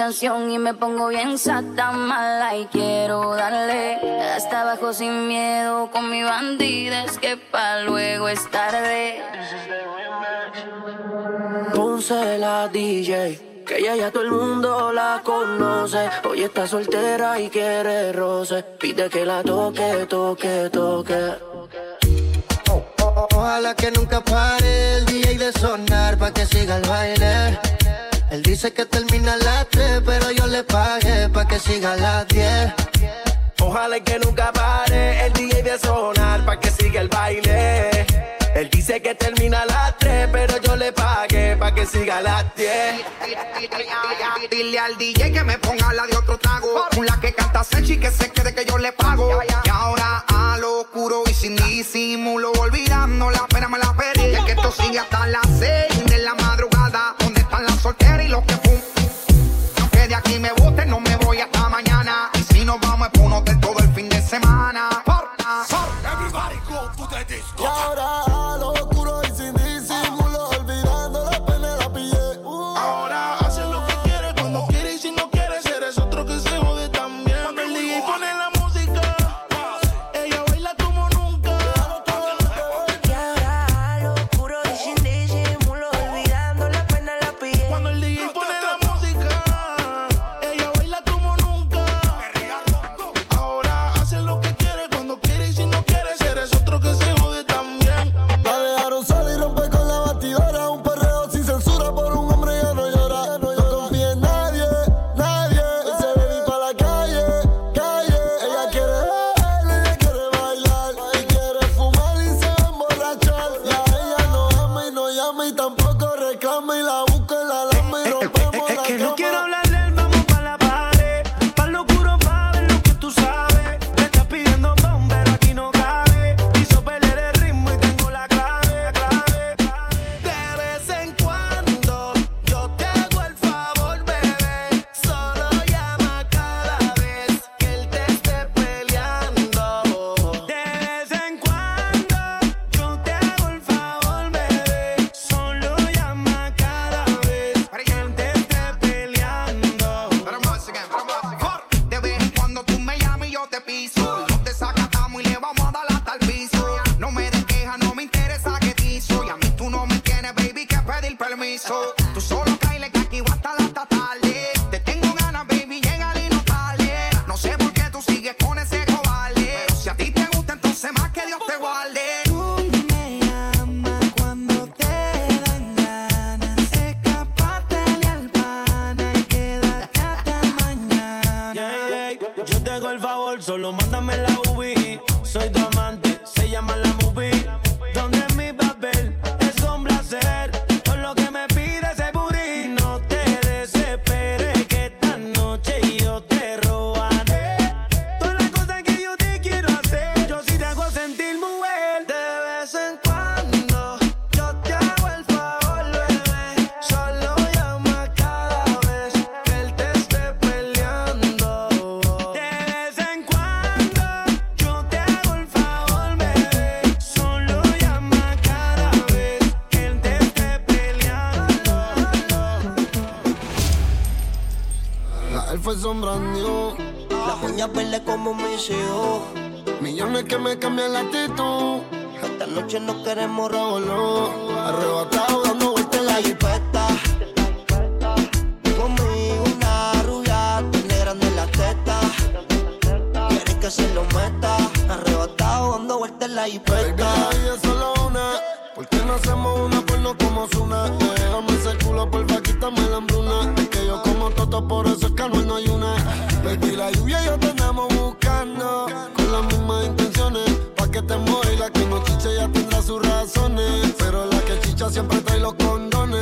Canción y me pongo bien sata mala y quiero darle hasta abajo sin miedo con mi bandida. Es que pa' luego es tarde. Ponce la DJ. Que ella ya todo el mundo la conoce. Hoy está soltera y quiere roce. Pide que la toque, toque, toque. Ojalá que nunca pare el DJ de sonar pa' que siga el baile. Él dice que termina a las 3, pero yo le pagué pa' que siga a las 10. Ojalá que nunca pare el DJ de sonar pa' que siga el baile. Él dice que termina a las 3, pero yo le pagué pa' que siga a las 10. Dile al DJ que me ponga la de otro trago. La que canta Sechi que se quede que yo le pago. Y ahora a lo oscuro y sin disimulo, olvidando la pena me la pedí. Y que esto sigue hasta las 6 de la madrugada. ¿Dónde están las solteras y los que fum? Aunque de aquí me bote, se llama la Verde como mis hijos. Millones que me cambian la actitud. Esta noche no queremos Vámonos, arrebatado dando vueltas en la jipeta. Conmigo una rubia, tiene grande la teta. Quiere que se lo meta. Arrebatado dando vueltas en la jipeta. solo una. ¿Por qué no hacemos una porno como Zuna? Déjame ese culo, porfa, quítame la hambruna. Es que yo como toto, por eso es que no hay una. Baby, la lluvia y yo te siempre trae los condones.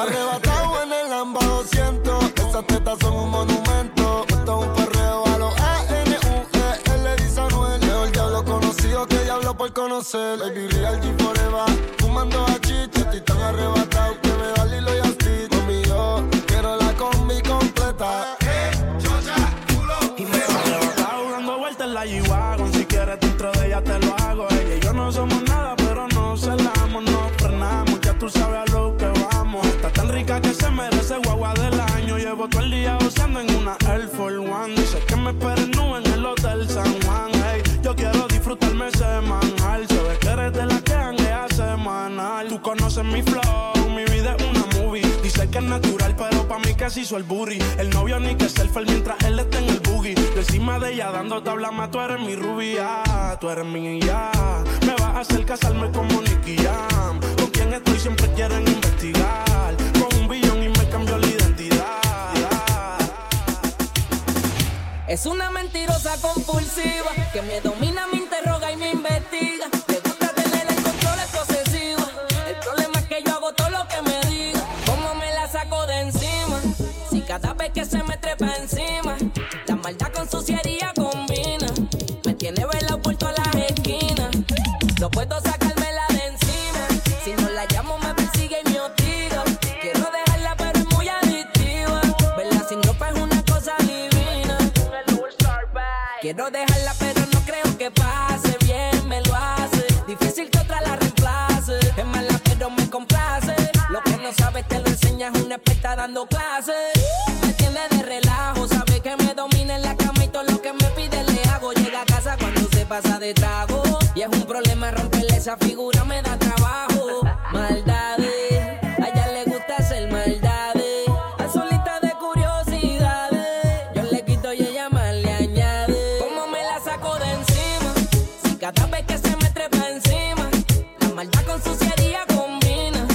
Arrebatado en el Lamba 200. Esas tetas son un monumento. Esto es un perreo a los A-N-U-E. Él le dice a Anuel. Mejor diablo conocido que diablo por conocer. Baby, real G forever. Fumando a tan arrebatado pa' mí se hizo el booty. El novio ni que selfie mientras él está en el boogie. De encima de ella dando tabla más, tú eres mi rubia, tú eres mi ya. Me vas a hacer casarme como Nicky Jam. Con quien estoy siempre quieren investigar. Con un billón y me cambió la identidad. Es una mentirosa compulsiva que me domina, me interroga y me investiga. Quiero dejarla, pero no creo que pase. Bien me lo hace. Difícil que otra la reemplace. Es mala, pero me complace. Lo que no sabes te lo enseñas una experta dando clases. Me tiene de relajo, sabe que me domina en la cama y todo lo que me pide le hago. Llega a casa cuando se pasa de trago. Y es un problema romperle esa figura, cada vez que se me trepa encima, la maldad con suciería combina.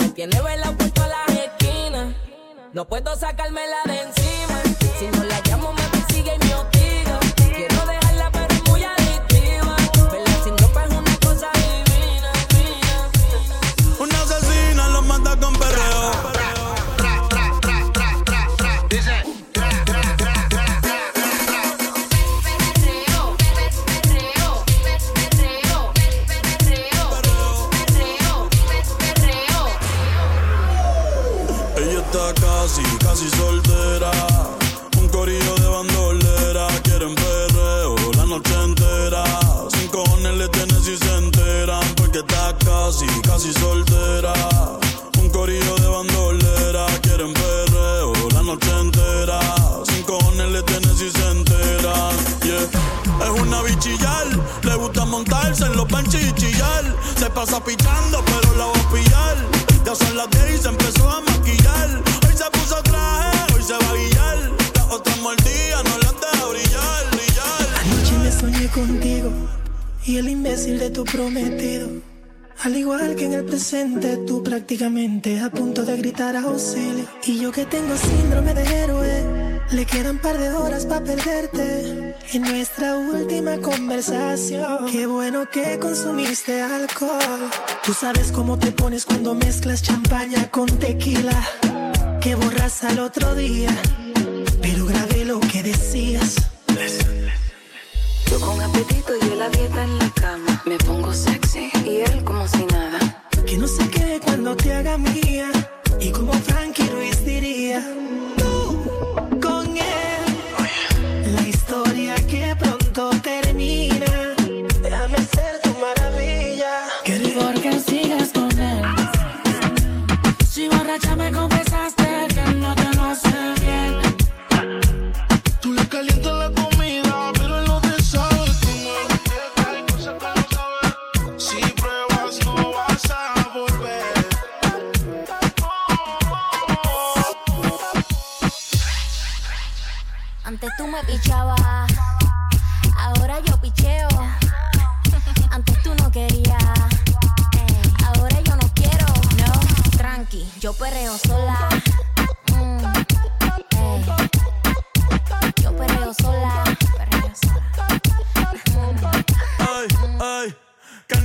Me tiene velado por todas las esquinas. No puedo sacármela de y chillar. Se pasa pichando, pero la va a pillar. Ya son las 10 y se empezó a maquillar. Hoy se puso traje, hoy se va a guillar. Las otras mordidas no las deja brillar, brillar. Anoche me soñé contigo y el imbécil de tu prometido. Al igual que en el presente, tú prácticamente a punto de gritar auxilio. Y yo que tengo síndrome de héroe, le quedan par de horas para perderte. En nuestra última conversación, qué bueno que consumiste alcohol. Tú sabes cómo te pones cuando mezclas champaña con tequila. Que borras al otro día, pero grabé lo que decías. Yo con apetito y él a dieta en la cama. Me pongo sexy y él como si nada.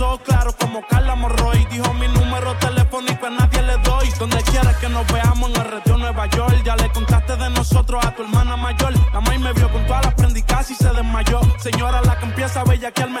Ojos claros como Carla Morroy. Dijo mi número telefónico a nadie le doy. Donde quieras que nos veamos en el retiro Nueva York. Ya le contaste de nosotros a tu hermana mayor. La maíz me vio con todas las prendicas y se desmayó. Señora, la que empieza a bellaquearme,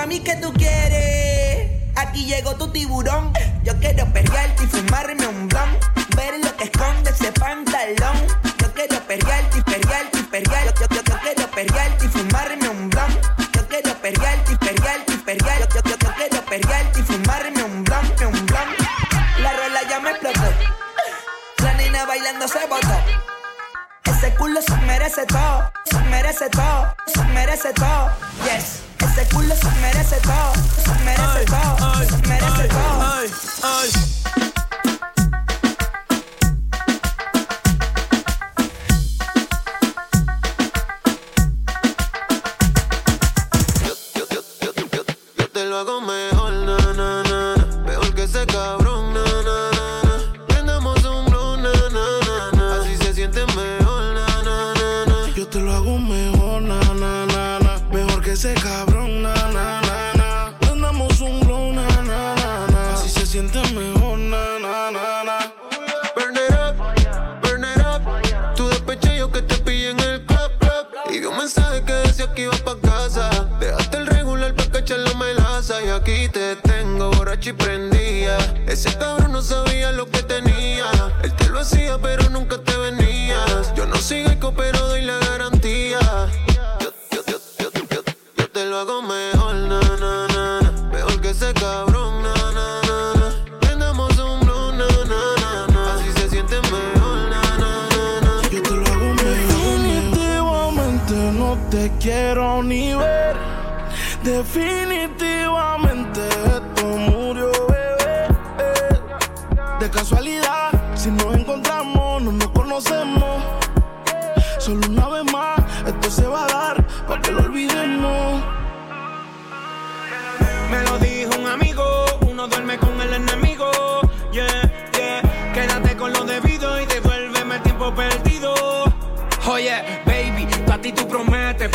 Mami, ¿qué tú quieres? Aquí llegó tu tiburón. Yo quiero perrearte y fumarme un blon. Ver lo que esconde ese pantalón. Yo quiero perrearte y perrearte y perrear. Yo, yo, yo, quiero perrearte y fumarme un blon. Yo quiero perrearte y perrearte y perrear. Yo, yo, yo, quiero perrearte y fumarme un blon, un blon. La rola ya me explotó. La nena bailando se botó. Ese culo se merece todo, se merece todo, se merece todo. Yes. Culo se merece todo, se merece todo, se merece todo. Prendía. Ese cabrón no sabía lo que tenía. Él te lo hacía, pero nunca te venías. Yo no soy eco, pero doy la garantía. Yo, yo, yo, yo, yo, yo te lo hago mejor, na, na, na, na. Mejor que ese cabrón, na, na, na, na. Prendamos un blue, na, na, na, na. Así se siente mejor, na, na, na, na. Yo te lo hago mejor. Definitivamente no te quiero ni ver. Definitivamente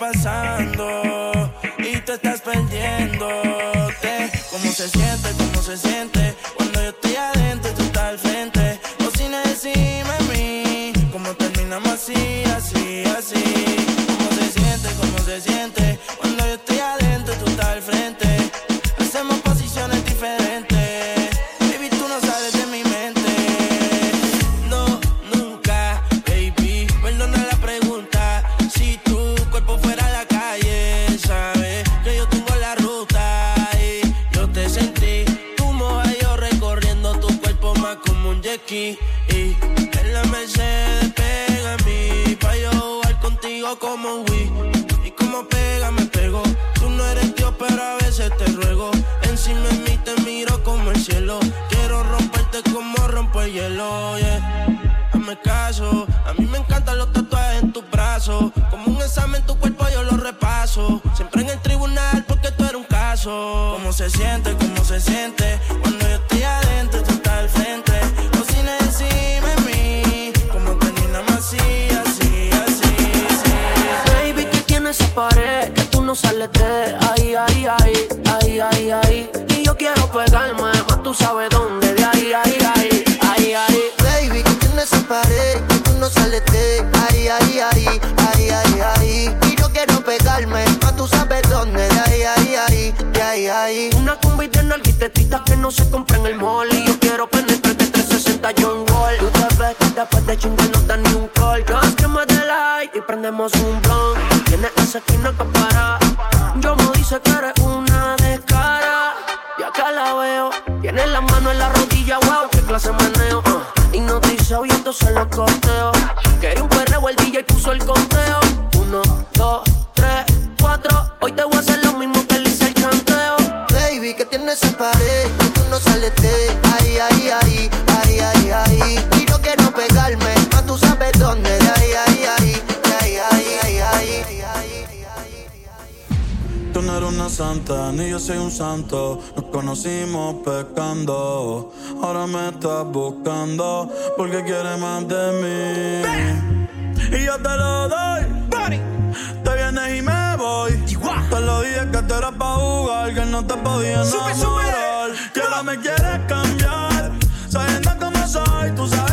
pasando y tú estás perdiéndote. ¿Cómo se siente? ¿Cómo se siente? como un Wii. Y como pega, me pegó. Tú no eres Dios, pero a veces te ruego. Encima de mí te miro como el cielo. Quiero romperte como rompo el hielo, yeah. Hazme caso, a mí me encantan los tatuajes en tus brazos. Como un examen, tu cuerpo yo lo repaso. Siempre en el tribunal, porque tú eres un caso. ¿Cómo se siente? ¿Cómo se siente? tetitas que no se compran en el mall. Y yo quiero penetrarte 360 John Wall. Tú te ves que después de chingar no dan ni un call. Nos quema de light y prendemos un blon. Tienes esa esquina que para. Yo me dice que eres una descara. Y acá la veo. Tienes la mano en la rodilla, wow, qué clase maneo. Uh. Ah. Hipnotizado y entonces lo corteo tú no sales de ahí, ahí, ahí, ahí, ahí, ahí. Y no quiero pegarme, más tú sabes dónde, de ahí, ahí, ahí, ahí, ahí, ahí, ahí. Tú no eres una santa, ni yo soy un santo. Nos conocimos pecando. Ahora me estás buscando porque quieres más de mí. Y yo te lo doy. Te vienes y me voy. Te lo dije que te era pa' jugar, que no te podía enamorar me quieres cambiar. Sabiendo cómo soy, tú sabes.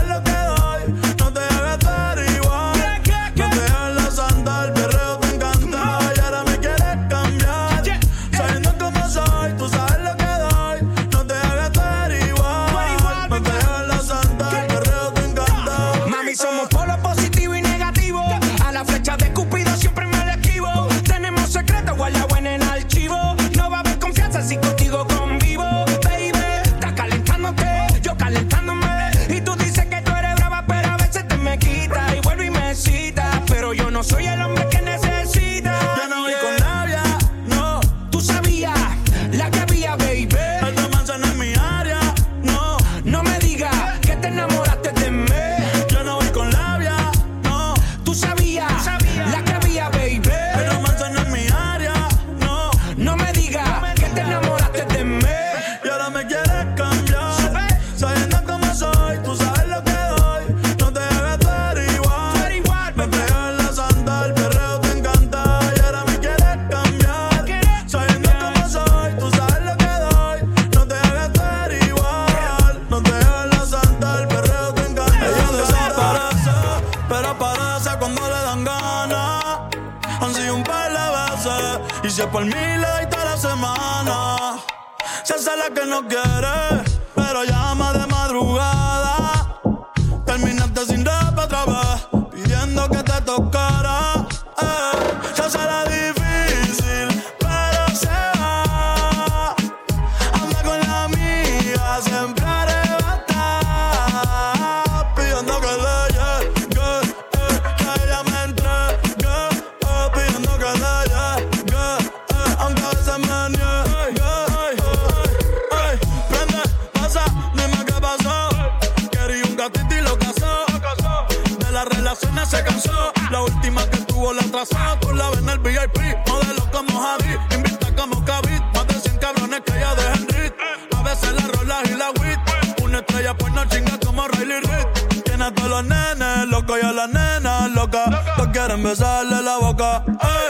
ella pues no chinga como Riley Reed. Tiene a todos los nenes locos y a la nena. Loca. Quieren besarle la boca.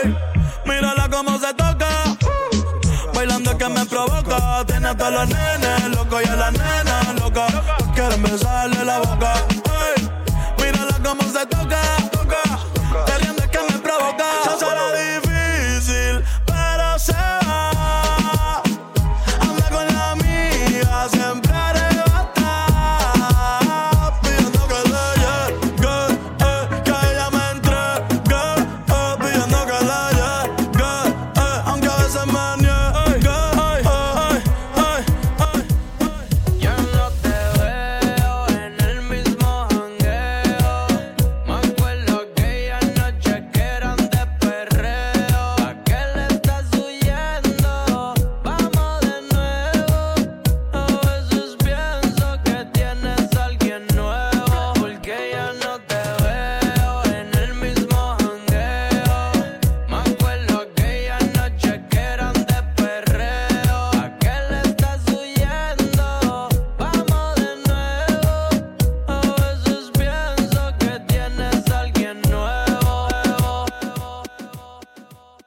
Ey, mírala cómo se toca. Bailando que me provoca. Tiene a todos los nenes locos y a las nenas loca quieren besarle la boca. Ey, mírala cómo se toca